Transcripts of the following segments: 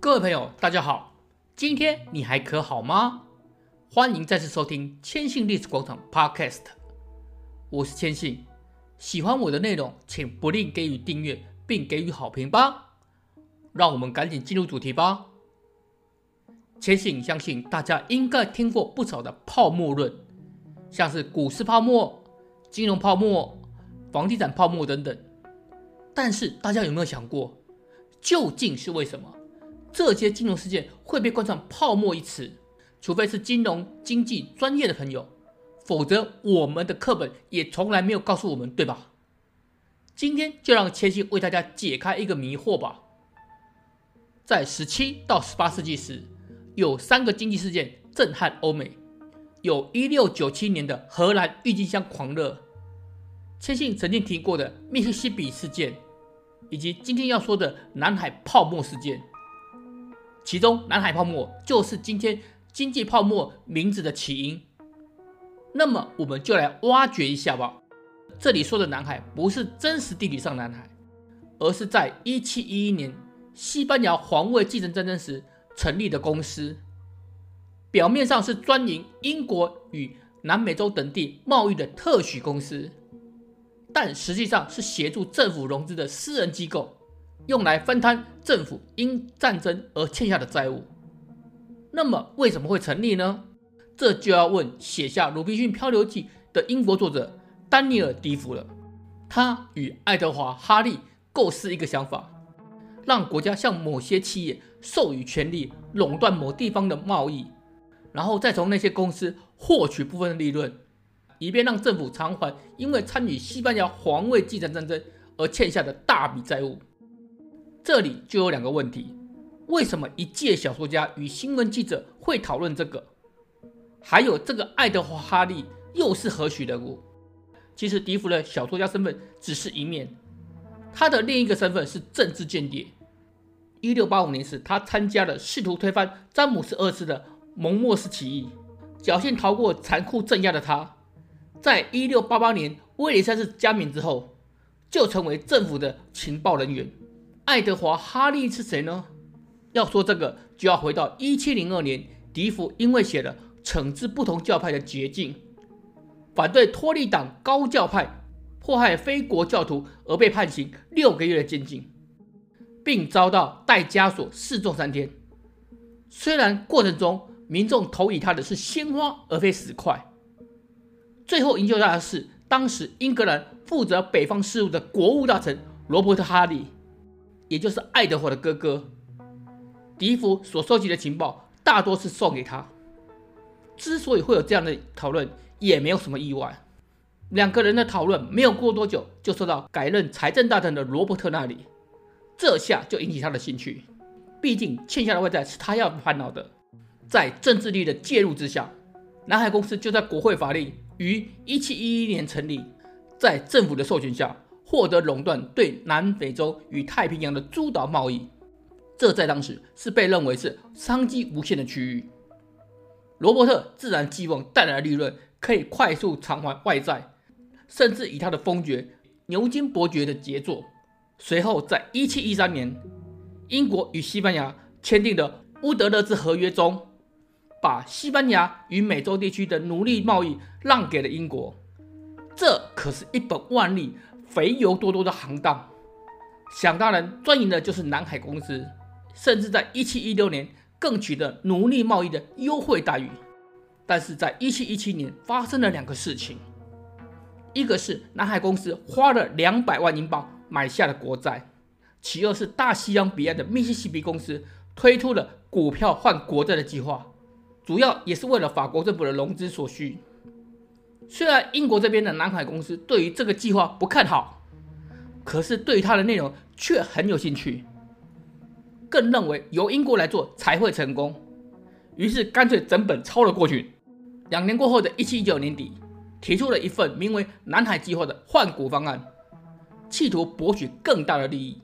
各位朋友，大家好，今天你还可好吗？欢迎再次收听千信历史广场 Podcast，我是千信。喜欢我的内容，请不吝给予订阅并给予好评吧。让我们赶紧进入主题吧。千信相信大家应该听过不少的泡沫论，像是股市泡沫、金融泡沫、房地产泡沫等等。但是大家有没有想过，究竟是为什么这些金融事件会被冠上“泡沫”一词？除非是金融经济专业的朋友，否则我们的课本也从来没有告诉我们，对吧？今天就让千信为大家解开一个迷惑吧。在十七到十八世纪时，有三个经济事件震撼欧美，有一六九七年的荷兰郁金香狂热，千信曾经提过的密西西比事件。以及今天要说的南海泡沫事件，其中南海泡沫就是今天经济泡沫名字的起因。那么我们就来挖掘一下吧。这里说的南海不是真实地理上南海，而是在1711年西班牙皇位继承战争时成立的公司，表面上是专营英国与南美洲等地贸易的特许公司。但实际上是协助政府融资的私人机构，用来分摊政府因战争而欠下的债务。那么为什么会成立呢？这就要问写下《鲁滨逊漂流记》的英国作者丹尼尔·迪福了。他与爱德华·哈利构思一个想法，让国家向某些企业授予权利，垄断某地方的贸易，然后再从那些公司获取部分的利润。以便让政府偿还因为参与西班牙皇位继承战争而欠下的大笔债务。这里就有两个问题：为什么一介小说家与新闻记者会讨论这个？还有这个爱德华·哈利又是何许人物？其实笛福的小说家身份只是一面，他的另一个身份是政治间谍。一六八五年时，他参加了试图推翻詹姆斯二世的蒙莫斯起义，侥幸逃过残酷镇压的他。在一六八八年威廉三世加冕之后，就成为政府的情报人员。爱德华·哈利是谁呢？要说这个，就要回到一七零二年，笛福因为写了《惩治不同教派的捷径》，反对托利党高教派迫害非国教徒而被判刑六个月的监禁，并遭到戴枷锁示众三天。虽然过程中民众投以他的是鲜花而非石块。最后营救他的是当时英格兰负责北方事务的国务大臣罗伯特·哈利，也就是爱德华的哥哥。笛福所收集的情报大多是送给他。之所以会有这样的讨论，也没有什么意外。两个人的讨论没有过多久，就受到改任财政大臣的罗伯特那里，这下就引起他的兴趣。毕竟欠下的外债是他要烦恼的。在政治力的介入之下，南海公司就在国会法令。于一七一一年成立，在政府的授权下，获得垄断对南美洲与太平洋的诸岛贸易，这在当时是被认为是商机无限的区域。罗伯特自然寄望带来的利润可以快速偿还外债，甚至以他的封爵牛津伯爵的杰作。随后，在一七一三年，英国与西班牙签订的乌德勒支合约中。把西班牙与美洲地区的奴隶贸易让给了英国，这可是一本万利、肥油多多的行当。想当然，专营的就是南海公司，甚至在1716年更取得奴隶贸易的优惠待遇。但是在1717年发生了两个事情，一个是南海公司花了两百万英镑买下了国债，其二是大西洋彼岸的密西西比公司推出了股票换国债的计划。主要也是为了法国政府的融资所需。虽然英国这边的南海公司对于这个计划不看好，可是对于它的内容却很有兴趣，更认为由英国来做才会成功，于是干脆整本抄了过去。两年过后的一七一九年底，提出了一份名为“南海计划”的换股方案，企图博取更大的利益。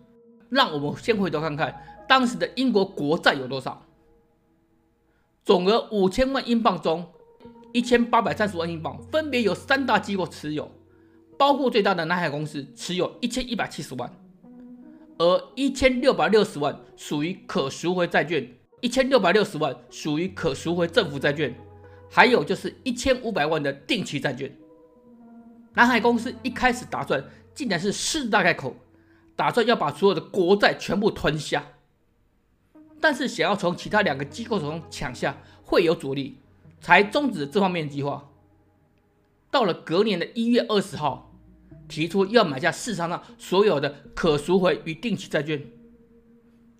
让我们先回头看看当时的英国国债有多少。总额五千万英镑中，一千八百三十万英镑分别由三大机构持有，包括最大的南海公司持有一千一百七十万，而一千六百六十万属于可赎回债券，一千六百六十万属于可赎回政府债券，还有就是一千五百万的定期债券。南海公司一开始打算，竟然是狮子大开口，打算要把所有的国债全部吞下，但是想要从其他两个机构手中抢下，会有阻力，才终止这方面计划。到了隔年的一月二十号。提出要买下市场上所有的可赎回与定期债券。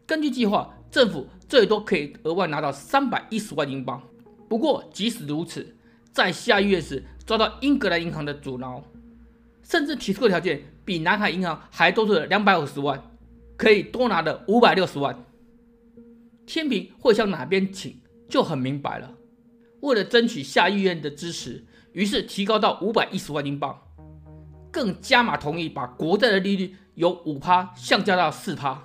根据计划，政府最多可以额外拿到三百一十万英镑。不过，即使如此，在下月时遭到英格兰银行的阻挠，甚至提出的条件比南海银行还多出了两百五十万，可以多拿的五百六十万。天平会向哪边倾，就很明白了。为了争取下议院的支持，于是提高到五百一十万英镑。更加码同意把国债的利率由五趴降价到四趴，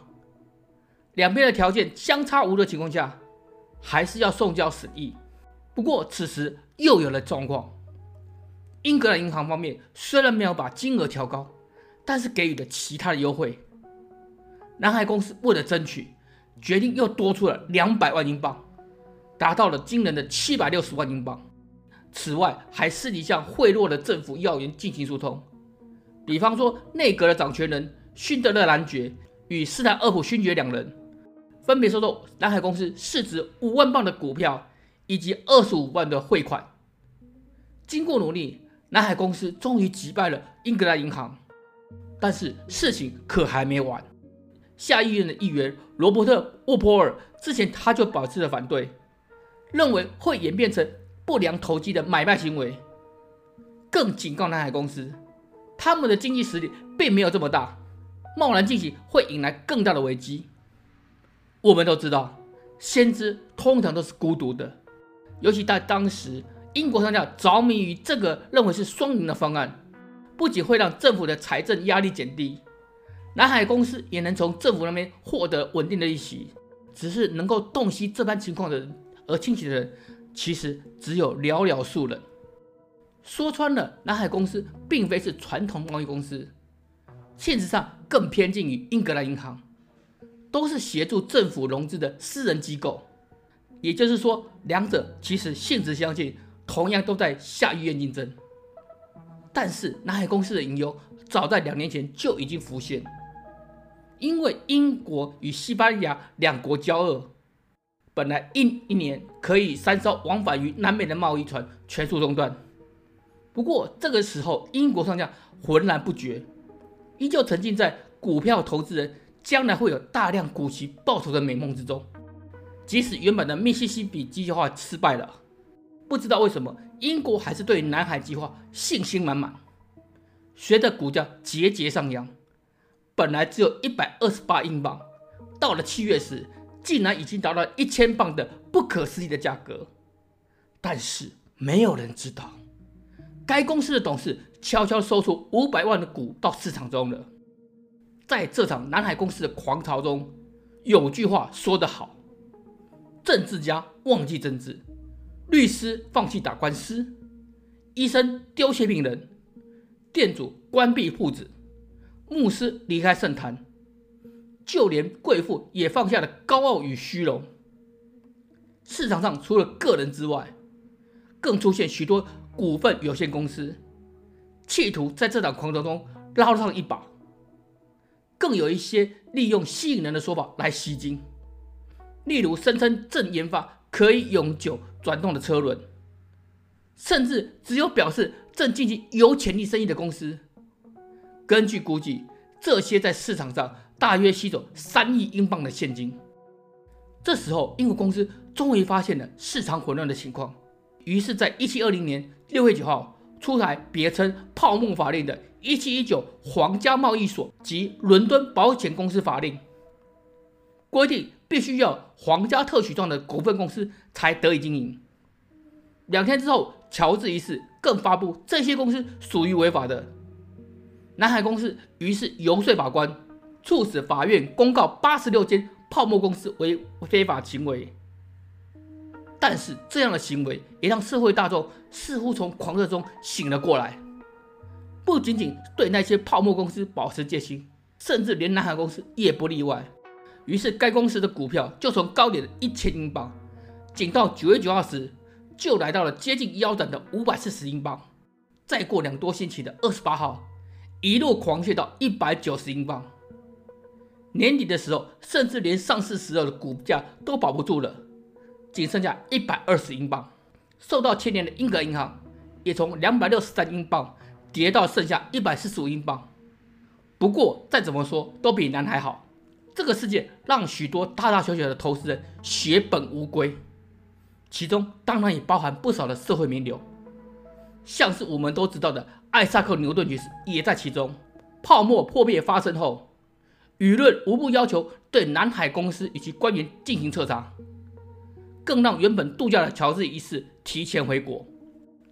两边的条件相差无的情况下，还是要送交审议。不过此时又有了状况，英格兰银行方面虽然没有把金额调高，但是给予了其他的优惠。南海公司为了争取，决定又多出了两百万英镑，达到了惊人的七百六十万英镑。此外，还私底下贿赂了政府要员进行疏通。比方说，内阁的掌权人勋德勒男爵与斯坦厄普勋爵两人，分别收受南海公司市值五万镑的股票以及二十五万的汇款。经过努力，南海公司终于击败了英格兰银行。但是事情可还没完。下议院的议员罗伯特·沃波尔之前他就表示了反对，认为会演变成不良投机的买卖行为，更警告南海公司。他们的经济实力并没有这么大，贸然进行会引来更大的危机。我们都知道，先知通常都是孤独的，尤其在当时，英国商家着迷于这个认为是双赢的方案，不仅会让政府的财政压力减低，南海公司也能从政府那边获得稳定的利息。只是能够洞悉这般情况的人，而清醒的人，其实只有寥寥数人。说穿了，南海公司并非是传统贸易公司，现实上更偏近于英格兰银行，都是协助政府融资的私人机构。也就是说，两者其实性质相近，同样都在下议院竞争。但是，南海公司的隐忧早在两年前就已经浮现，因为英国与西班牙两国交恶，本来一一年可以三艘往返于南美的贸易船全数中断。不过这个时候，英国商家浑然不觉，依旧沉浸在股票投资人将来会有大量股息报酬的美梦之中。即使原本的密西西比计划失败了，不知道为什么英国还是对南海计划信心满满。随着股价节节上扬，本来只有一百二十八英镑，到了七月时，竟然已经达到一千磅的不可思议的价格。但是没有人知道。该公司的董事悄悄收出五百万的股到市场中了。在这场南海公司的狂潮中，有句话说得好：政治家忘记政治，律师放弃打官司，医生丢弃病人，店主关闭铺子，牧师离开圣坛，就连贵妇也放下了高傲与虚荣。市场上除了个人之外，更出现许多。股份有限公司企图在这场狂潮中捞上一把，更有一些利用吸引人的说法来吸金，例如声称正研发可以永久转动的车轮，甚至只有表示正进行有潜力生意的公司。根据估计，这些在市场上大约吸走三亿英镑的现金。这时候，英国公司终于发现了市场混乱的情况。于是，在一七二零年六月九号出台别称“泡沫法令”的《一七一九皇家贸易所及伦敦保险公司法令》，规定必须要皇家特许状的股份公司才得以经营。两天之后，乔治一世更发布这些公司属于违法的。南海公司于是游说法官，促使法院公告八十六间泡沫公司为非法行为。但是这样的行为也让社会大众似乎从狂热中醒了过来，不仅仅对那些泡沫公司保持戒心，甚至连南海公司也不例外。于是该公司的股票就从高点的一千英镑，仅到九月九号时，就来到了接近腰斩的五百四十英镑。再过两多星期的二十八号，一路狂泻到一百九十英镑。年底的时候，甚至连上市时候的股价都保不住了，仅剩下一百二十英镑。受到牵连的英格银行也从两百六十三英镑跌到剩下一百四十五英镑。不过再怎么说都比南海好。这个事件让许多大大小小的投资人血本无归，其中当然也包含不少的社会名流。像是我们都知道的艾萨克·牛顿爵士也在其中。泡沫破灭发生后，舆论无不要求对南海公司以及官员进行彻查，更让原本度假的乔治一世提前回国。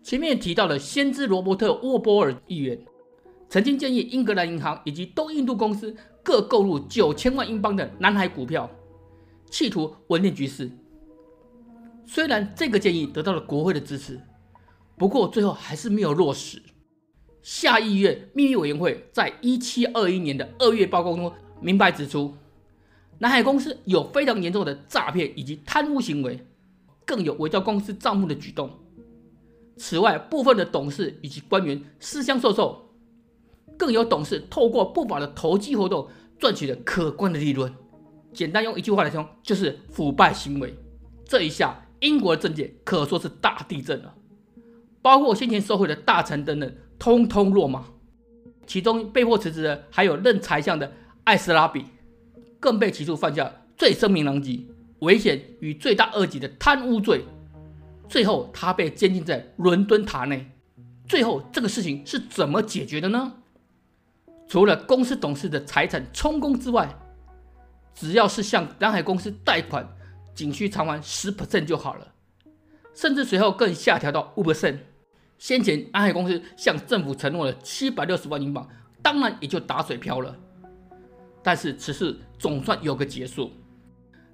前面提到的先知罗伯特·沃波尔议员，曾经建议英格兰银行以及东印度公司各购入九千万英镑的南海股票，企图稳定局势。虽然这个建议得到了国会的支持。不过最后还是没有落实。下议院秘密委员会在一七二一年的二月报告中明白指出，南海公司有非常严重的诈骗以及贪污行为，更有伪造公司账目的举动。此外，部分的董事以及官员私相授受，更有董事透过不法的投机活动赚取了可观的利润。简单用一句话来说，就是腐败行为。这一下，英国的政界可说是大地震了。包括先前受贿的大臣等等，通通落马。其中被迫辞职的还有任财相的艾斯拉比，更被起诉犯下最声名狼藉、危险与罪大恶极的贪污罪。最后他被监禁在伦敦塔内。最后这个事情是怎么解决的呢？除了公司董事的财产充公之外，只要是向南海公司贷款，仅需偿还十 percent 就好了。甚至随后更下调到五 percent。先前南海公司向政府承诺了七百六十万英镑，当然也就打水漂了。但是此事总算有个结束。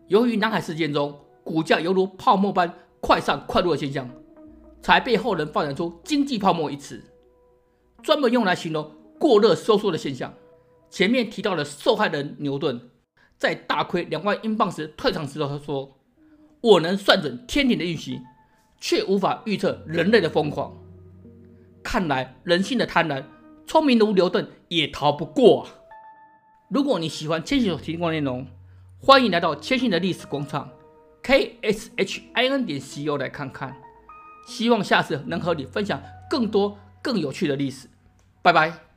由于南海事件中股价犹如泡沫般快上快落的现象，才被后人发展出“经济泡沫”一词，专门用来形容过热收缩的现象。前面提到的受害人牛顿，在大亏两万英镑时退场时，他说：“我能算准天体的运行，却无法预测人类的疯狂。”看来人性的贪婪，聪明如牛顿也逃不过啊！如果你喜欢千玺所提供的内容，欢迎来到千玺的历史广场，k s h i n 点 c o 来看看。希望下次能和你分享更多更有趣的历史。拜拜。